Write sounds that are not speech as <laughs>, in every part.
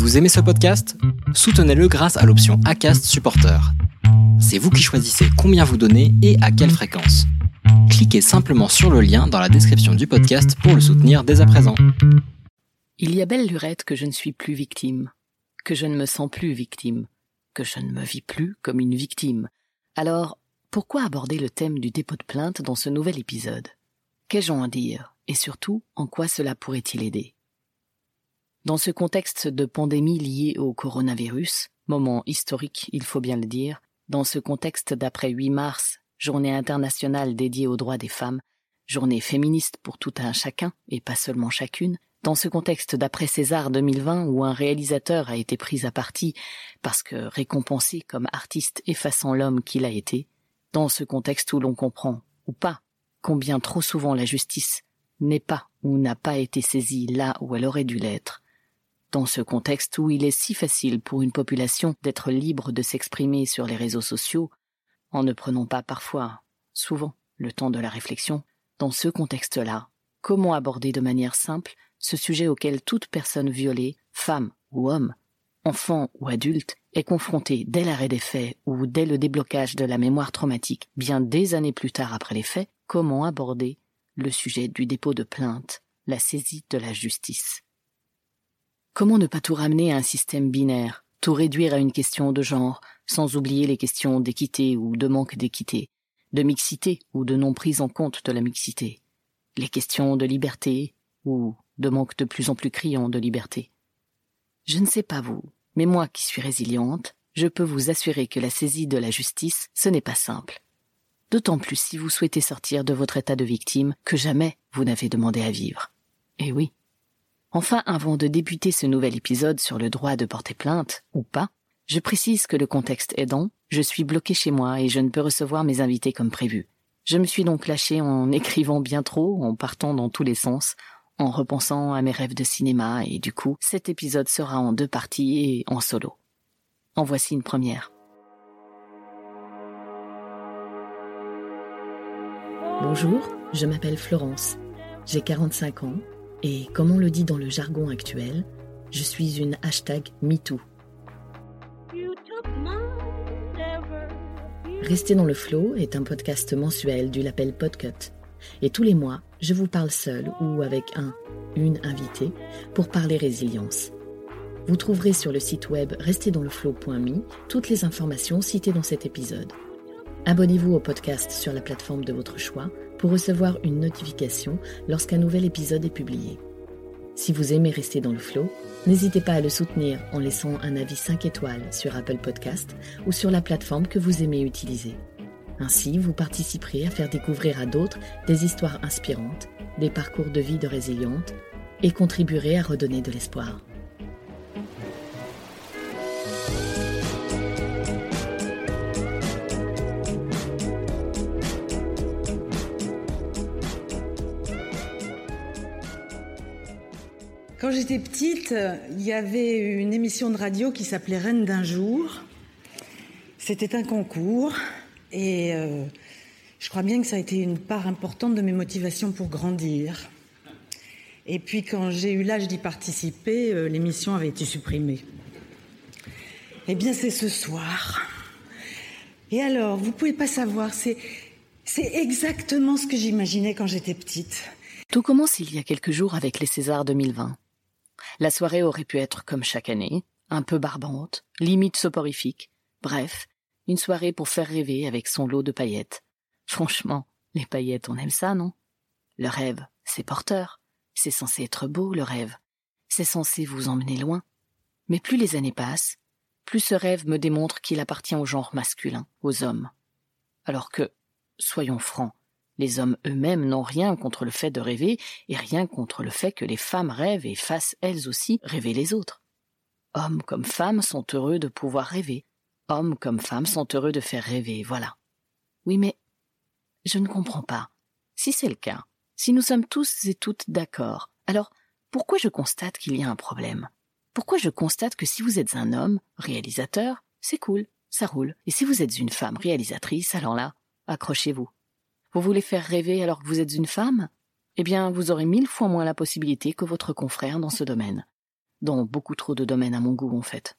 Vous aimez ce podcast? Soutenez-le grâce à l'option ACAST Supporter. C'est vous qui choisissez combien vous donnez et à quelle fréquence. Cliquez simplement sur le lien dans la description du podcast pour le soutenir dès à présent. Il y a belle lurette que je ne suis plus victime, que je ne me sens plus victime, que je ne me vis plus comme une victime. Alors, pourquoi aborder le thème du dépôt de plainte dans ce nouvel épisode? Qu'ai-je à en dire? Et surtout, en quoi cela pourrait-il aider? Dans ce contexte de pandémie liée au coronavirus, moment historique, il faut bien le dire, dans ce contexte d'après 8 mars, journée internationale dédiée aux droits des femmes, journée féministe pour tout un chacun et pas seulement chacune, dans ce contexte d'après César 2020 où un réalisateur a été pris à partie parce que récompensé comme artiste effaçant l'homme qu'il a été, dans ce contexte où l'on comprend, ou pas, combien trop souvent la justice n'est pas ou n'a pas été saisie là où elle aurait dû l'être, dans ce contexte où il est si facile pour une population d'être libre de s'exprimer sur les réseaux sociaux, en ne prenant pas parfois, souvent, le temps de la réflexion, dans ce contexte-là, comment aborder de manière simple ce sujet auquel toute personne violée, femme ou homme, enfant ou adulte, est confrontée dès l'arrêt des faits ou dès le déblocage de la mémoire traumatique, bien des années plus tard après les faits, comment aborder le sujet du dépôt de plainte, la saisie de la justice? Comment ne pas tout ramener à un système binaire, tout réduire à une question de genre, sans oublier les questions d'équité ou de manque d'équité, de mixité ou de non prise en compte de la mixité, les questions de liberté ou de manque de plus en plus criant de liberté. Je ne sais pas vous, mais moi qui suis résiliente, je peux vous assurer que la saisie de la justice, ce n'est pas simple. D'autant plus si vous souhaitez sortir de votre état de victime que jamais vous n'avez demandé à vivre. Eh oui. Enfin, avant de débuter ce nouvel épisode sur le droit de porter plainte, ou pas, je précise que le contexte aidant, je suis bloqué chez moi et je ne peux recevoir mes invités comme prévu. Je me suis donc lâché en <laughs> écrivant bien trop, en partant dans tous les sens, en repensant à mes rêves de cinéma et du coup, cet épisode sera en deux parties et en solo. En voici une première. Bonjour, je m'appelle Florence. J'ai 45 ans et comme on le dit dans le jargon actuel, je suis une hashtag MeToo. Rester dans le flow est un podcast mensuel du label Podcut. Et tous les mois, je vous parle seul ou avec un, une invitée pour parler résilience. Vous trouverez sur le site web restezdansleflow.me toutes les informations citées dans cet épisode. Abonnez-vous au podcast sur la plateforme de votre choix pour recevoir une notification lorsqu'un nouvel épisode est publié. Si vous aimez rester dans le flow, n'hésitez pas à le soutenir en laissant un avis 5 étoiles sur Apple Podcast ou sur la plateforme que vous aimez utiliser. Ainsi, vous participerez à faire découvrir à d'autres des histoires inspirantes, des parcours de vie de résilientes et contribuerez à redonner de l'espoir. J'étais petite, il y avait une émission de radio qui s'appelait Reine d'un jour. C'était un concours et euh, je crois bien que ça a été une part importante de mes motivations pour grandir. Et puis quand j'ai eu l'âge d'y participer, euh, l'émission avait été supprimée. Eh bien c'est ce soir. Et alors, vous pouvez pas savoir, c'est c'est exactement ce que j'imaginais quand j'étais petite. Tout commence il y a quelques jours avec les Césars 2020. La soirée aurait pu être comme chaque année, un peu barbante, limite soporifique, bref, une soirée pour faire rêver avec son lot de paillettes. Franchement, les paillettes, on aime ça, non? Le rêve, c'est porteur. C'est censé être beau, le rêve. C'est censé vous emmener loin. Mais plus les années passent, plus ce rêve me démontre qu'il appartient au genre masculin, aux hommes. Alors que, soyons francs, les hommes eux-mêmes n'ont rien contre le fait de rêver et rien contre le fait que les femmes rêvent et fassent elles aussi rêver les autres. Hommes comme femmes sont heureux de pouvoir rêver, Hommes comme femmes sont heureux de faire rêver, voilà. Oui, mais je ne comprends pas. Si c'est le cas, si nous sommes tous et toutes d'accord, alors pourquoi je constate qu'il y a un problème? Pourquoi je constate que si vous êtes un homme, réalisateur, c'est cool, ça roule, et si vous êtes une femme réalisatrice, alors là, accrochez-vous. Vous voulez faire rêver alors que vous êtes une femme? Eh bien, vous aurez mille fois moins la possibilité que votre confrère dans ce domaine. dans beaucoup trop de domaines à mon goût en fait.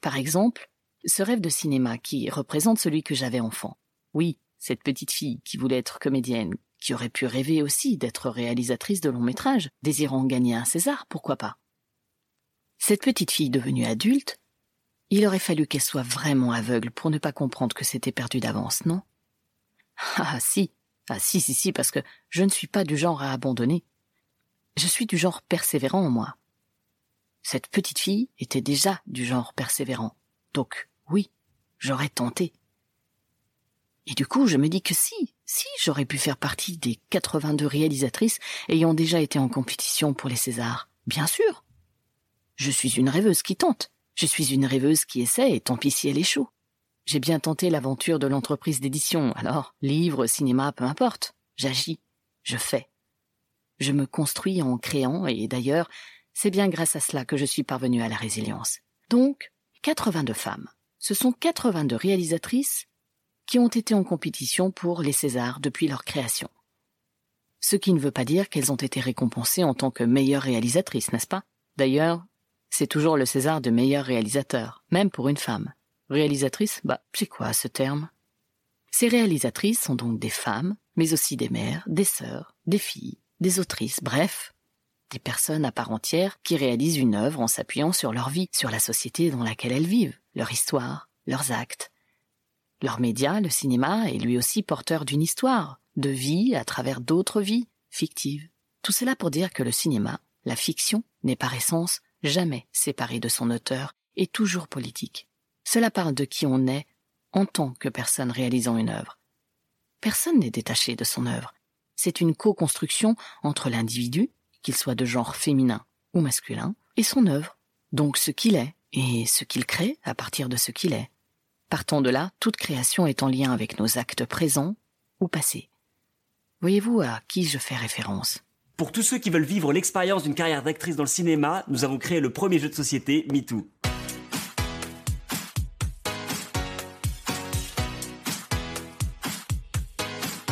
Par exemple, ce rêve de cinéma qui représente celui que j'avais enfant. Oui, cette petite fille qui voulait être comédienne, qui aurait pu rêver aussi d'être réalisatrice de long métrage, désirant gagner un César, pourquoi pas? Cette petite fille devenue adulte, il aurait fallu qu'elle soit vraiment aveugle pour ne pas comprendre que c'était perdu d'avance, non? Ah si, ah si, si, si, parce que je ne suis pas du genre à abandonner. Je suis du genre persévérant, moi. Cette petite fille était déjà du genre persévérant. Donc, oui, j'aurais tenté. Et du coup, je me dis que si, si, j'aurais pu faire partie des 82 réalisatrices ayant déjà été en compétition pour les Césars. Bien sûr. Je suis une rêveuse qui tente. Je suis une rêveuse qui essaie, et tant pis si elle échoue. J'ai bien tenté l'aventure de l'entreprise d'édition, alors, livre, cinéma, peu importe. J'agis. Je fais. Je me construis en créant, et d'ailleurs, c'est bien grâce à cela que je suis parvenue à la résilience. Donc, 82 femmes. Ce sont 82 réalisatrices qui ont été en compétition pour les Césars depuis leur création. Ce qui ne veut pas dire qu'elles ont été récompensées en tant que meilleures réalisatrices, n'est-ce pas? D'ailleurs, c'est toujours le César de meilleur réalisateur, même pour une femme. Réalisatrice, bah, c'est quoi ce terme? Ces réalisatrices sont donc des femmes, mais aussi des mères, des sœurs, des filles, des autrices, bref, des personnes à part entière qui réalisent une œuvre en s'appuyant sur leur vie, sur la société dans laquelle elles vivent, leur histoire, leurs actes. Leur média, le cinéma, est lui aussi porteur d'une histoire, de vie à travers d'autres vies, fictives. Tout cela pour dire que le cinéma, la fiction, n'est par essence jamais séparé de son auteur et toujours politique. Cela parle de qui on est en tant que personne réalisant une œuvre. Personne n'est détaché de son œuvre. C'est une co-construction entre l'individu, qu'il soit de genre féminin ou masculin, et son œuvre, donc ce qu'il est et ce qu'il crée à partir de ce qu'il est. Partant de là, toute création est en lien avec nos actes présents ou passés. Voyez-vous à qui je fais référence? Pour tous ceux qui veulent vivre l'expérience d'une carrière d'actrice dans le cinéma, nous avons créé le premier jeu de société, MeToo.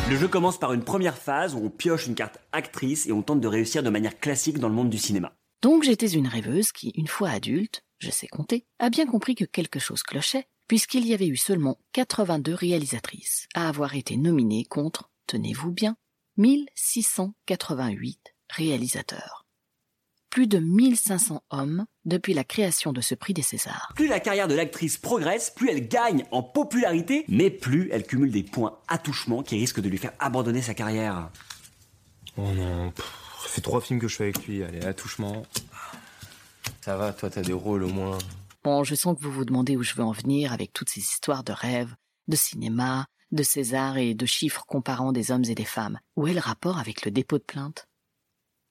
Le jeu commence par une première phase où on pioche une carte actrice et on tente de réussir de manière classique dans le monde du cinéma. Donc j'étais une rêveuse qui, une fois adulte, je sais compter, a bien compris que quelque chose clochait, puisqu'il y avait eu seulement 82 réalisatrices à avoir été nominées contre, tenez-vous bien, 1688 réalisateurs. Plus de 1500 hommes depuis la création de ce prix des Césars. Plus la carrière de l'actrice progresse, plus elle gagne en popularité, mais plus elle cumule des points attouchement qui risquent de lui faire abandonner sa carrière. Oh non, ça fait trois films que je fais avec lui, allez, attouchement. Ça va, toi t'as des rôles au moins. Bon, je sens que vous vous demandez où je veux en venir avec toutes ces histoires de rêves, de cinéma, de César et de chiffres comparant des hommes et des femmes. Où est le rapport avec le dépôt de plainte?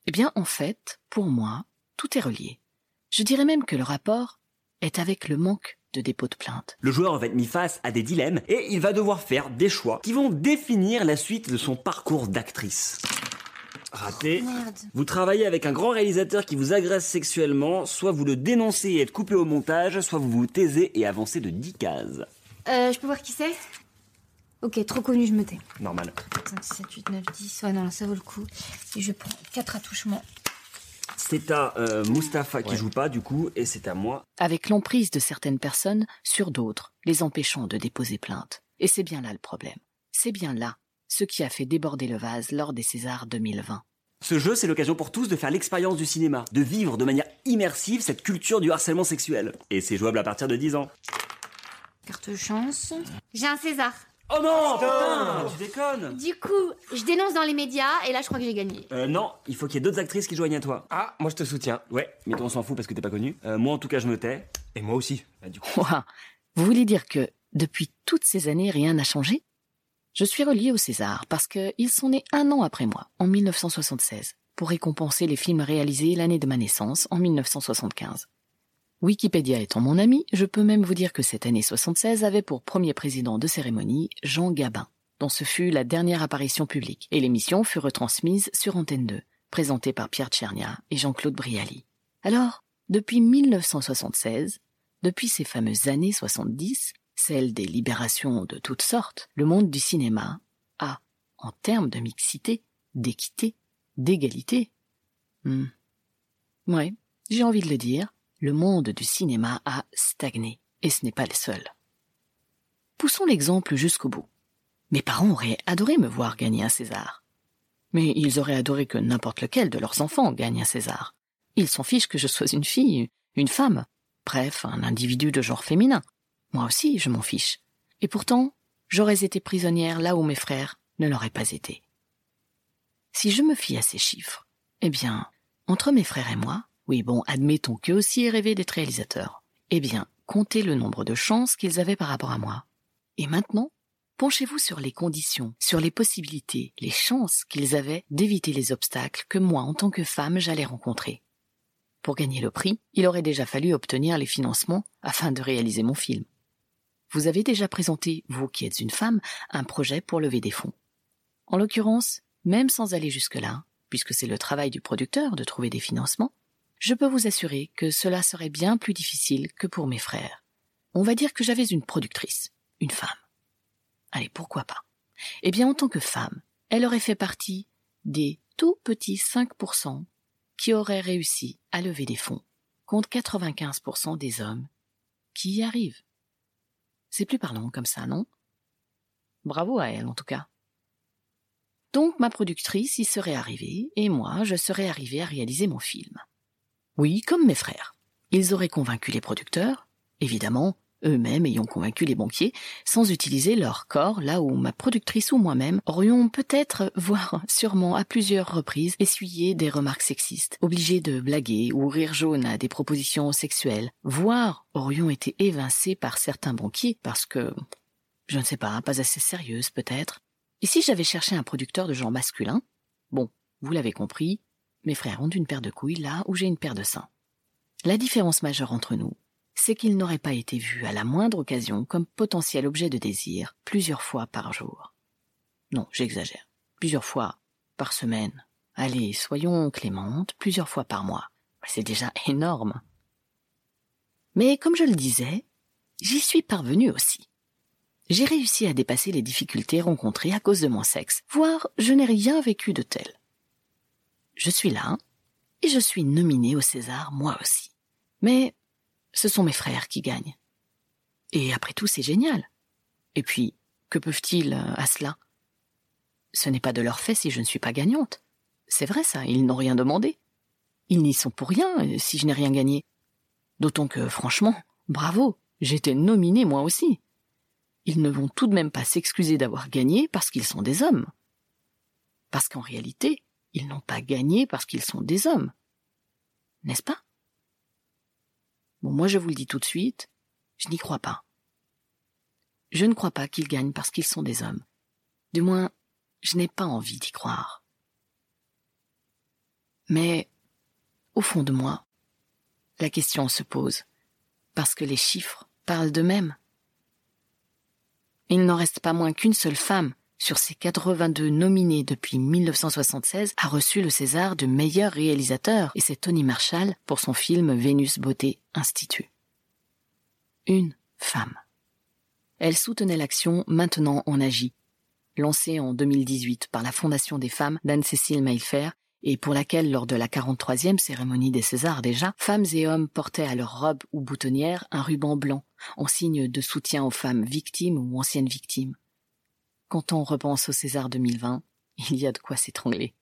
Eh bien, en fait, pour moi, tout est relié. Je dirais même que le rapport est avec le manque de dépôt de plainte. Le joueur va être mis face à des dilemmes et il va devoir faire des choix qui vont définir la suite de son parcours d'actrice. Raté. Vous travaillez avec un grand réalisateur qui vous agresse sexuellement, soit vous le dénoncez et êtes coupé au montage, soit vous vous taisez et avancez de 10 cases. Euh, je peux voir qui c'est? Ok, trop connu, je me tais. Normal. 5, 7, 8, 9, 10. Ouais, non, ça vaut le coup. Et je prends 4 attouchements. C'est à euh, Mustapha qui joue pas, du coup, et c'est à moi. Avec l'emprise de certaines personnes sur d'autres, les empêchant de déposer plainte. Et c'est bien là le problème. C'est bien là ce qui a fait déborder le vase lors des Césars 2020. Ce jeu, c'est l'occasion pour tous de faire l'expérience du cinéma, de vivre de manière immersive cette culture du harcèlement sexuel. Et c'est jouable à partir de 10 ans. Carte chance. J'ai un César. Oh non, putain, tu déconnes Du coup, je dénonce dans les médias et là je crois que j'ai gagné. Euh, non, il faut qu'il y ait d'autres actrices qui joignent à toi. Ah, moi je te soutiens. Ouais, mais toi on s'en fout parce que t'es pas connu. Euh, moi en tout cas je me tais. Et moi aussi. Bah, du coup. Ouah, Vous voulez dire que, depuis toutes ces années, rien n'a changé? Je suis relié au César parce qu'ils sont nés un an après moi, en 1976, pour récompenser les films réalisés l'année de ma naissance, en 1975. Wikipédia étant mon ami, je peux même vous dire que cette année 76 avait pour premier président de cérémonie Jean Gabin, dont ce fut la dernière apparition publique, et l'émission fut retransmise sur Antenne 2, présentée par Pierre Tchernia et Jean-Claude Brialy. Alors, depuis 1976, depuis ces fameuses années 70, celles des libérations de toutes sortes, le monde du cinéma a, en termes de mixité, d'équité, d'égalité. Hmm. Ouais, j'ai envie de le dire, le monde du cinéma a stagné, et ce n'est pas le seul. Poussons l'exemple jusqu'au bout. Mes parents auraient adoré me voir gagner un César. Mais ils auraient adoré que n'importe lequel de leurs enfants gagne un César. Ils s'en fichent que je sois une fille, une femme, bref, un individu de genre féminin. Moi aussi, je m'en fiche. Et pourtant, j'aurais été prisonnière là où mes frères ne l'auraient pas été. Si je me fie à ces chiffres, eh bien, entre mes frères et moi, oui bon, admettons qu'eux aussi aient rêvé d'être réalisateurs, eh bien, comptez le nombre de chances qu'ils avaient par rapport à moi. Et maintenant, penchez-vous sur les conditions, sur les possibilités, les chances qu'ils avaient d'éviter les obstacles que moi, en tant que femme, j'allais rencontrer. Pour gagner le prix, il aurait déjà fallu obtenir les financements afin de réaliser mon film. Vous avez déjà présenté, vous qui êtes une femme, un projet pour lever des fonds. En l'occurrence, même sans aller jusque-là, puisque c'est le travail du producteur de trouver des financements, je peux vous assurer que cela serait bien plus difficile que pour mes frères. On va dire que j'avais une productrice, une femme. Allez, pourquoi pas? Eh bien, en tant que femme, elle aurait fait partie des tout petits 5% qui auraient réussi à lever des fonds, contre 95% des hommes qui y arrivent. C'est plus parlant comme ça, non? Bravo à elle, en tout cas. Donc ma productrice y serait arrivée, et moi je serais arrivé à réaliser mon film. Oui, comme mes frères. Ils auraient convaincu les producteurs, évidemment, eux-mêmes ayant convaincu les banquiers, sans utiliser leur corps là où ma productrice ou moi-même aurions peut-être, voire sûrement à plusieurs reprises, essuyé des remarques sexistes, obligés de blaguer ou rire jaune à des propositions sexuelles, voire aurions été évincés par certains banquiers parce que, je ne sais pas, pas assez sérieuse peut-être. Et si j'avais cherché un producteur de genre masculin, bon, vous l'avez compris, mes frères ont une paire de couilles là où j'ai une paire de seins. La différence majeure entre nous, c'est qu'ils n'auraient pas été vus à la moindre occasion comme potentiel objet de désir plusieurs fois par jour. Non, j'exagère. Plusieurs fois par semaine. Allez, soyons clémentes, plusieurs fois par mois. C'est déjà énorme. Mais comme je le disais, j'y suis parvenu aussi. J'ai réussi à dépasser les difficultés rencontrées à cause de mon sexe, voire je n'ai rien vécu de tel. Je suis là, et je suis nominé au César moi aussi. Mais ce sont mes frères qui gagnent. Et après tout, c'est génial. Et puis, que peuvent-ils euh, à cela? Ce n'est pas de leur fait si je ne suis pas gagnante. C'est vrai ça, ils n'ont rien demandé. Ils n'y sont pour rien euh, si je n'ai rien gagné. D'autant que, franchement, bravo, j'étais nominé moi aussi. Ils ne vont tout de même pas s'excuser d'avoir gagné parce qu'ils sont des hommes. Parce qu'en réalité, ils n'ont pas gagné parce qu'ils sont des hommes. N'est-ce pas? Bon, moi je vous le dis tout de suite, je n'y crois pas. Je ne crois pas qu'ils gagnent parce qu'ils sont des hommes. Du moins, je n'ai pas envie d'y croire. Mais, au fond de moi, la question se pose, parce que les chiffres parlent d'eux-mêmes. Il n'en reste pas moins qu'une seule femme sur ses 82 nominés depuis 1976, a reçu le César de meilleur réalisateur, et c'est Tony Marshall pour son film Vénus Beauté Institut. Une femme. Elle soutenait l'action Maintenant on agit, lancée en 2018 par la Fondation des femmes d'Anne-Cécile Maillefer et pour laquelle, lors de la 43e cérémonie des Césars déjà, femmes et hommes portaient à leur robe ou boutonnière un ruban blanc, en signe de soutien aux femmes victimes ou anciennes victimes. Quand on repense au César 2020, il y a de quoi s'étrangler.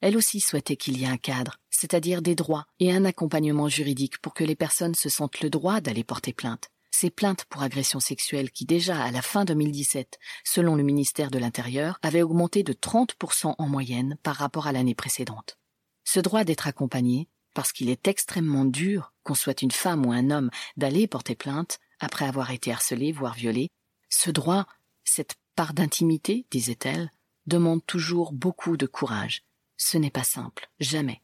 Elle aussi souhaitait qu'il y ait un cadre, c'est-à-dire des droits et un accompagnement juridique pour que les personnes se sentent le droit d'aller porter plainte. Ces plaintes pour agression sexuelle qui déjà à la fin 2017, selon le ministère de l'Intérieur, avaient augmenté de 30% en moyenne par rapport à l'année précédente. Ce droit d'être accompagné, parce qu'il est extrêmement dur, qu'on soit une femme ou un homme, d'aller porter plainte après avoir été harcelé, voire violé, ce droit, cette part d'intimité, disait-elle, demande toujours beaucoup de courage. Ce n'est pas simple, jamais.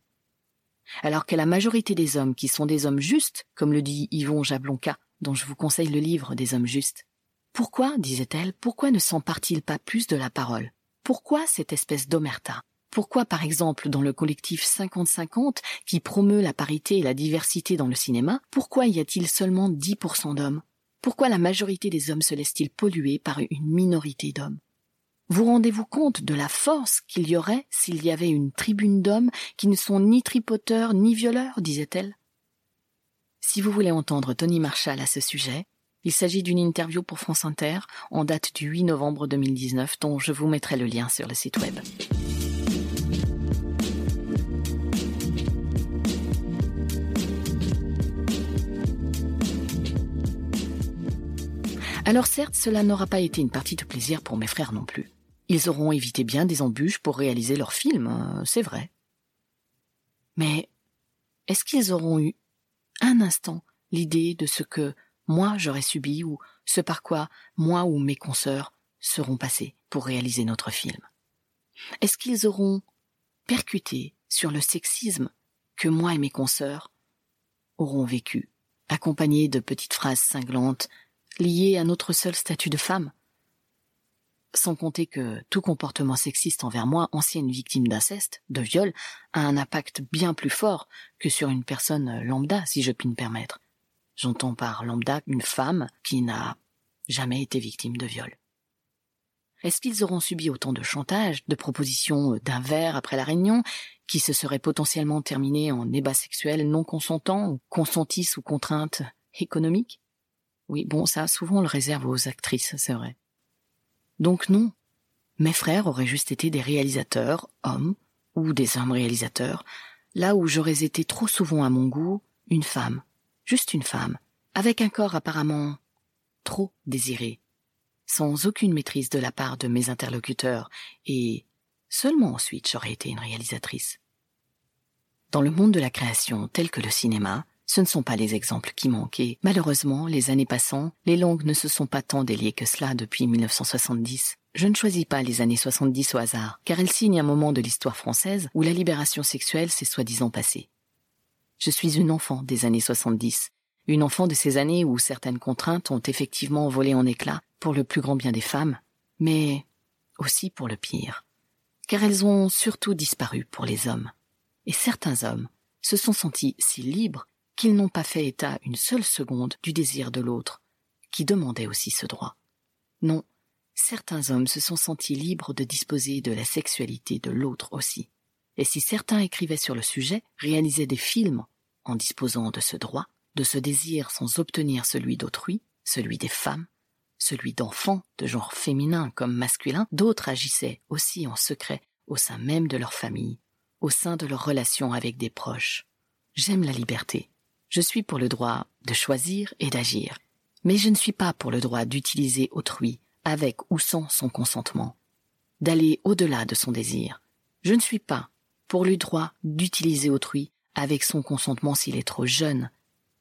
Alors que la majorité des hommes qui sont des hommes justes, comme le dit Yvon Jablonka, dont je vous conseille le livre des hommes justes, pourquoi, disait-elle, pourquoi ne s'empare-t-il pas plus de la parole? Pourquoi cette espèce d'omerta? Pourquoi, par exemple, dans le collectif 50-50, qui promeut la parité et la diversité dans le cinéma, pourquoi y a-t-il seulement 10% d'hommes? Pourquoi la majorité des hommes se laisse-t-il polluer par une minorité d'hommes? Vous rendez-vous compte de la force qu'il y aurait s'il y avait une tribune d'hommes qui ne sont ni tripoteurs ni violeurs, disait-elle. Si vous voulez entendre Tony Marshall à ce sujet, il s'agit d'une interview pour France Inter en date du 8 novembre 2019 dont je vous mettrai le lien sur le site web. Alors certes, cela n'aura pas été une partie de plaisir pour mes frères non plus. Ils auront évité bien des embûches pour réaliser leur film, hein, c'est vrai. Mais est-ce qu'ils auront eu un instant l'idée de ce que moi j'aurais subi ou ce par quoi moi ou mes consoeurs seront passés pour réaliser notre film? Est-ce qu'ils auront percuté sur le sexisme que moi et mes consoeurs auront vécu, accompagnés de petites phrases cinglantes liées à notre seul statut de femme sans compter que tout comportement sexiste envers moi, ancienne victime d'inceste, de viol, a un impact bien plus fort que sur une personne lambda, si je puis me permettre. J'entends par lambda une femme qui n'a jamais été victime de viol. Est-ce qu'ils auront subi autant de chantage, de propositions d'un verre après la réunion, qui se serait potentiellement terminé en ébat sexuel non consentant ou consenti sous contrainte économique Oui, bon, ça, souvent on le réserve aux actrices, c'est vrai. Donc non, mes frères auraient juste été des réalisateurs, hommes, ou des hommes réalisateurs, là où j'aurais été trop souvent à mon goût une femme, juste une femme, avec un corps apparemment trop désiré, sans aucune maîtrise de la part de mes interlocuteurs, et seulement ensuite j'aurais été une réalisatrice. Dans le monde de la création tel que le cinéma, ce ne sont pas les exemples qui manquent malheureusement, les années passant, les langues ne se sont pas tant déliées que cela depuis 1970. Je ne choisis pas les années 70 au hasard, car elles signent un moment de l'histoire française où la libération sexuelle s'est soi-disant passée. Je suis une enfant des années 70, une enfant de ces années où certaines contraintes ont effectivement volé en éclats pour le plus grand bien des femmes, mais aussi pour le pire, car elles ont surtout disparu pour les hommes. Et certains hommes se sont sentis si libres qu'ils n'ont pas fait état une seule seconde du désir de l'autre, qui demandait aussi ce droit. Non, certains hommes se sont sentis libres de disposer de la sexualité de l'autre aussi. Et si certains écrivaient sur le sujet, réalisaient des films en disposant de ce droit, de ce désir sans obtenir celui d'autrui, celui des femmes, celui d'enfants de genre féminin comme masculin, d'autres agissaient aussi en secret au sein même de leur famille, au sein de leurs relations avec des proches. J'aime la liberté, je suis pour le droit de choisir et d'agir, mais je ne suis pas pour le droit d'utiliser autrui, avec ou sans son consentement, d'aller au-delà de son désir. Je ne suis pas pour le droit d'utiliser autrui avec son consentement s'il est trop jeune,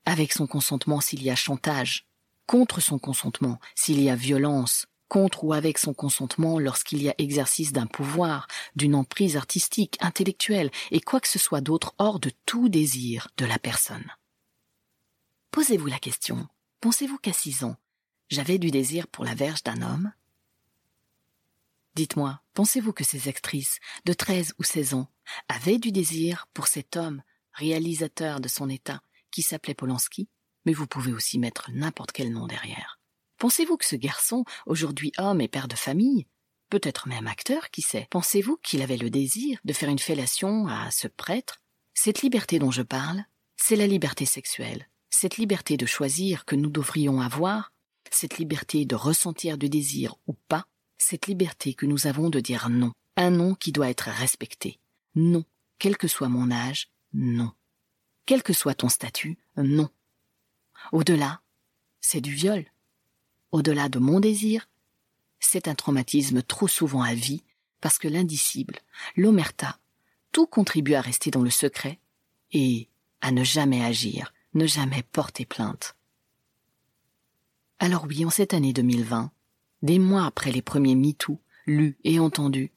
avec son consentement s'il y a chantage, contre son consentement s'il y a violence, contre ou avec son consentement lorsqu'il y a exercice d'un pouvoir, d'une emprise artistique, intellectuelle et quoi que ce soit d'autre hors de tout désir de la personne. Posez-vous la question. Pensez-vous qu'à six ans, j'avais du désir pour la verge d'un homme? Dites-moi, pensez-vous que ces actrices de treize ou seize ans avaient du désir pour cet homme, réalisateur de son état, qui s'appelait Polanski? Mais vous pouvez aussi mettre n'importe quel nom derrière. Pensez-vous que ce garçon, aujourd'hui homme et père de famille, peut-être même acteur, qui sait, pensez-vous qu'il avait le désir de faire une fellation à ce prêtre? Cette liberté dont je parle, c'est la liberté sexuelle, cette liberté de choisir que nous devrions avoir, cette liberté de ressentir du désir ou pas, cette liberté que nous avons de dire non, un non qui doit être respecté. Non, quel que soit mon âge, non. Quel que soit ton statut, non. Au-delà, c'est du viol. Au-delà de mon désir, c'est un traumatisme trop souvent à vie, parce que l'indicible, l'omerta, tout contribue à rester dans le secret et à ne jamais agir, ne jamais porter plainte. Alors oui, en cette année 2020, des mois après les premiers MeToo, lus et entendus,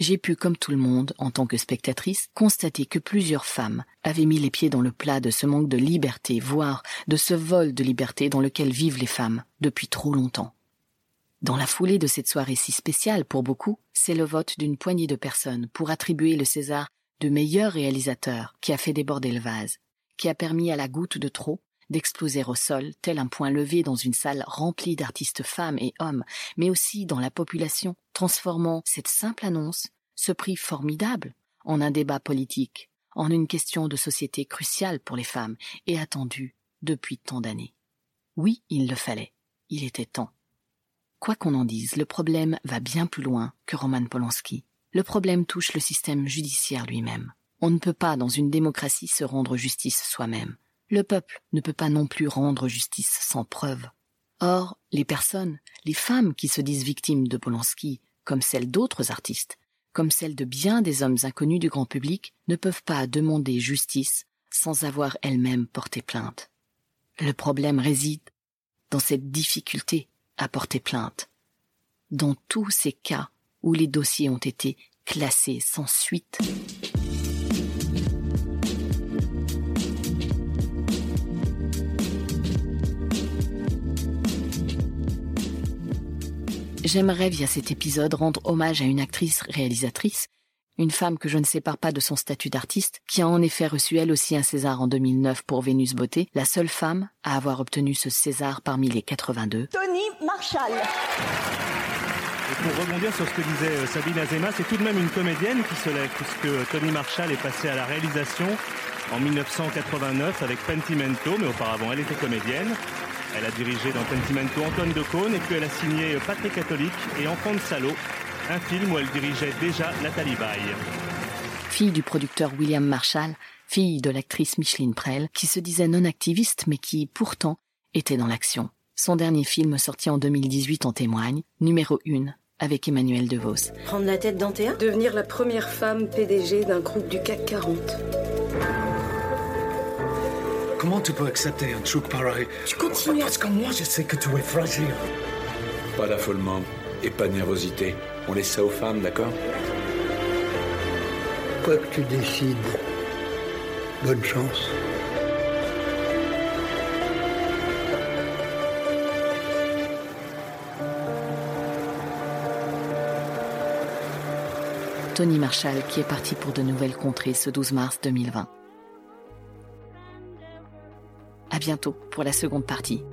j'ai pu, comme tout le monde, en tant que spectatrice, constater que plusieurs femmes avaient mis les pieds dans le plat de ce manque de liberté, voire de ce vol de liberté dans lequel vivent les femmes depuis trop longtemps. Dans la foulée de cette soirée si spéciale pour beaucoup, c'est le vote d'une poignée de personnes pour attribuer le César de meilleur réalisateur qui a fait déborder le vase qui a permis à la goutte de trop d'exploser au sol, tel un point levé dans une salle remplie d'artistes femmes et hommes, mais aussi dans la population, transformant cette simple annonce, ce prix formidable, en un débat politique, en une question de société cruciale pour les femmes et attendue depuis tant d'années. Oui, il le fallait. Il était temps. Quoi qu'on en dise, le problème va bien plus loin que Roman Polanski. Le problème touche le système judiciaire lui-même. On ne peut pas, dans une démocratie, se rendre justice soi-même. Le peuple ne peut pas non plus rendre justice sans preuve. Or, les personnes, les femmes qui se disent victimes de Polanski, comme celles d'autres artistes, comme celles de bien des hommes inconnus du grand public, ne peuvent pas demander justice sans avoir elles-mêmes porté plainte. Le problème réside dans cette difficulté à porter plainte. Dans tous ces cas où les dossiers ont été classés sans suite. J'aimerais via cet épisode rendre hommage à une actrice réalisatrice, une femme que je ne sépare pas de son statut d'artiste, qui a en effet reçu elle aussi un César en 2009 pour Vénus Beauté, la seule femme à avoir obtenu ce César parmi les 82. Tony Marshall. Et pour rebondir sur ce que disait euh, Sabine Azema, c'est tout de même une comédienne qui se lève, puisque Tony Marshall est passée à la réalisation en 1989 avec Pentimento, mais auparavant elle était comédienne. Elle a dirigé dans Pentimento Antoine de Caunes et puis elle a signé Patrick Catholique et Enfant de Salaud, un film où elle dirigeait déjà Nathalie Baye. Fille du producteur William Marshall, fille de l'actrice Micheline Prel, qui se disait non activiste mais qui, pourtant, était dans l'action. Son dernier film sorti en 2018 en témoigne, numéro 1, avec Emmanuel DeVos. Prendre la tête d'Antéa Devenir la première femme PDG d'un groupe du CAC 40. Comment tu peux accepter un truc pareil? Tu continues. Parce que moi, je sais que tu es fragile. Pas d'affolement et pas de nervosité. On laisse ça aux femmes, d'accord? Quoi que tu décides, bonne chance. Tony Marshall qui est parti pour de nouvelles contrées ce 12 mars 2020. Bientôt pour la seconde partie.